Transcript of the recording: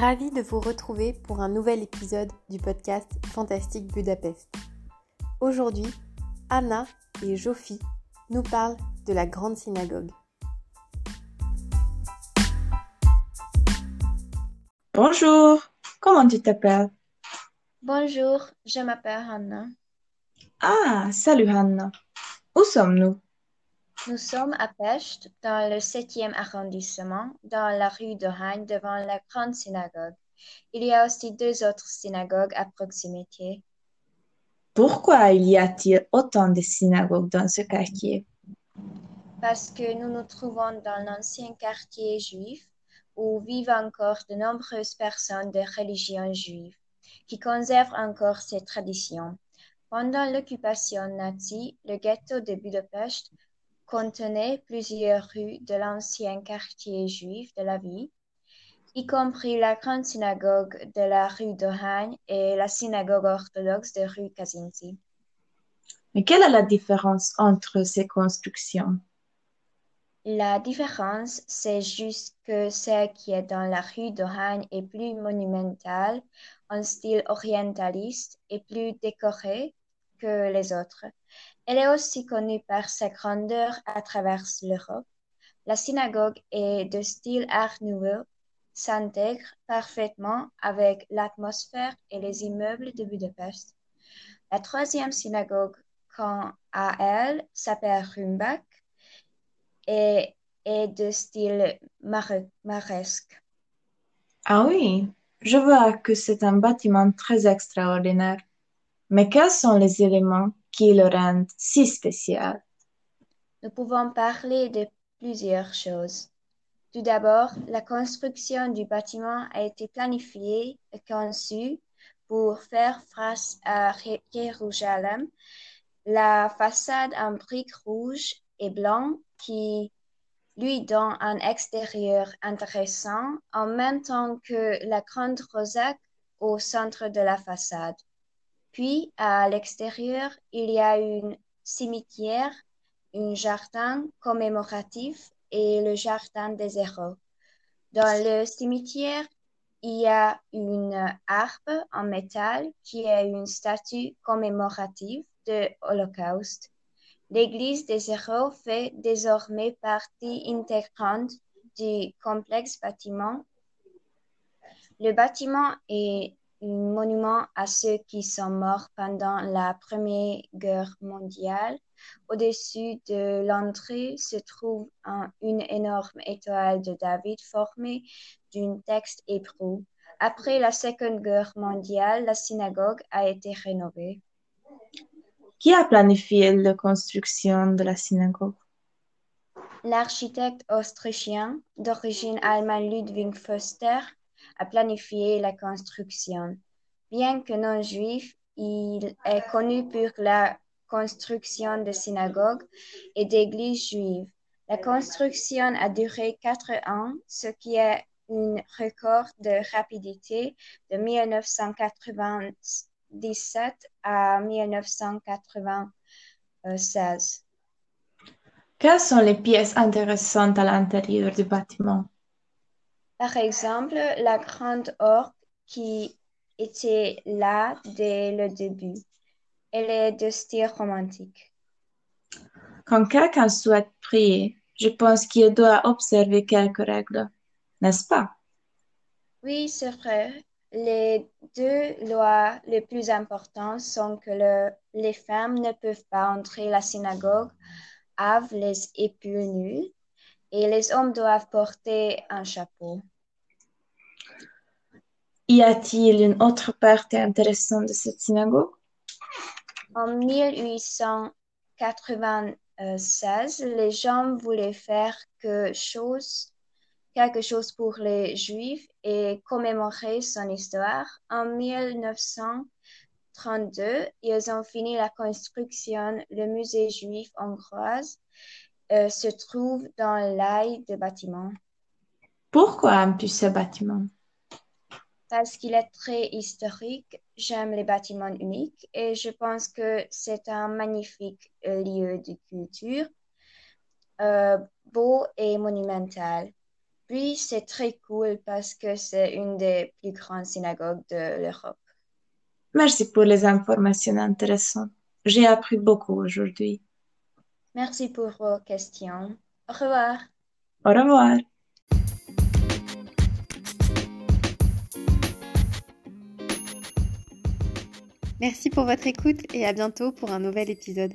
Ravie de vous retrouver pour un nouvel épisode du podcast Fantastique Budapest. Aujourd'hui, Anna et Jophie nous parlent de la grande synagogue. Bonjour, comment tu t'appelles? Bonjour, je m'appelle Anna. Ah, salut Anna. Où sommes-nous? Nous sommes à Pest, dans le 7e arrondissement, dans la rue de Haine, devant la grande synagogue. Il y a aussi deux autres synagogues à proximité. Pourquoi il y a-t-il autant de synagogues dans ce quartier? Parce que nous nous trouvons dans l'ancien quartier juif où vivent encore de nombreuses personnes de religion juive qui conservent encore ces traditions. Pendant l'occupation nazie, le ghetto de Budapest contenait plusieurs rues de l'ancien quartier juif de la ville, y compris la grande synagogue de la rue de Hagne et la synagogue orthodoxe de rue Kazinski. Mais quelle est la différence entre ces constructions? La différence, c'est juste que celle qui est dans la rue de Hagne est plus monumentale, en style orientaliste et plus décorée les autres. Elle est aussi connue par sa grandeur à travers l'Europe. La synagogue est de style Art Nouveau, s'intègre parfaitement avec l'atmosphère et les immeubles de Budapest. La troisième synagogue, quant à elle, s'appelle Rumbach et est de style maresque. Ah oui, je vois que c'est un bâtiment très extraordinaire. Mais quels sont les éléments qui le rendent si spécial? Nous pouvons parler de plusieurs choses. Tout d'abord, la construction du bâtiment a été planifiée et conçue pour faire face à Jérusalem. La façade en briques rouges et blancs qui lui donne un extérieur intéressant en même temps que la grande rosaque au centre de la façade. Puis, à l'extérieur, il y a une cimetière, un jardin commémoratif et le jardin des héros. Dans le cimetière, il y a une harpe en métal qui est une statue commémorative de l'Holocauste. L'église des héros fait désormais partie intégrante du complexe bâtiment. Le bâtiment est monument à ceux qui sont morts pendant la Première Guerre mondiale. Au-dessus de l'entrée se trouve une énorme étoile de David formée d'un texte hébreu. Après la Seconde Guerre mondiale, la synagogue a été rénovée. Qui a planifié la construction de la synagogue? L'architecte autrichien d'origine allemande Ludwig Foster a planifié la construction. Bien que non juif, il est connu pour la construction de synagogues et d'églises juives. La construction a duré quatre ans, ce qui est un record de rapidité de 1997 à 1996. Quelles sont les pièces intéressantes à l'intérieur du bâtiment? Par exemple, la grande orgue qui était là dès le début. Elle est de style romantique. Quand quelqu'un souhaite prier, je pense qu'il doit observer quelques règles, n'est-ce pas? Oui, c'est vrai. Les deux lois les plus importantes sont que le, les femmes ne peuvent pas entrer la synagogue avec les épaules nues et les hommes doivent porter un chapeau. Y a-t-il une autre partie intéressante de cette synagogue? En 1896, les gens voulaient faire chose, quelque chose pour les Juifs et commémorer son histoire. En 1932, ils ont fini la construction. Le musée juif hongrois euh, se trouve dans l'aile de bâtiment. Pourquoi aimes-tu ce bâtiment? Parce qu'il est très historique, j'aime les bâtiments uniques et je pense que c'est un magnifique euh, lieu de culture, euh, beau et monumental. Puis c'est très cool parce que c'est une des plus grandes synagogues de l'Europe. Merci pour les informations intéressantes. J'ai appris beaucoup aujourd'hui. Merci pour vos questions. Au revoir. Au revoir. Merci pour votre écoute et à bientôt pour un nouvel épisode.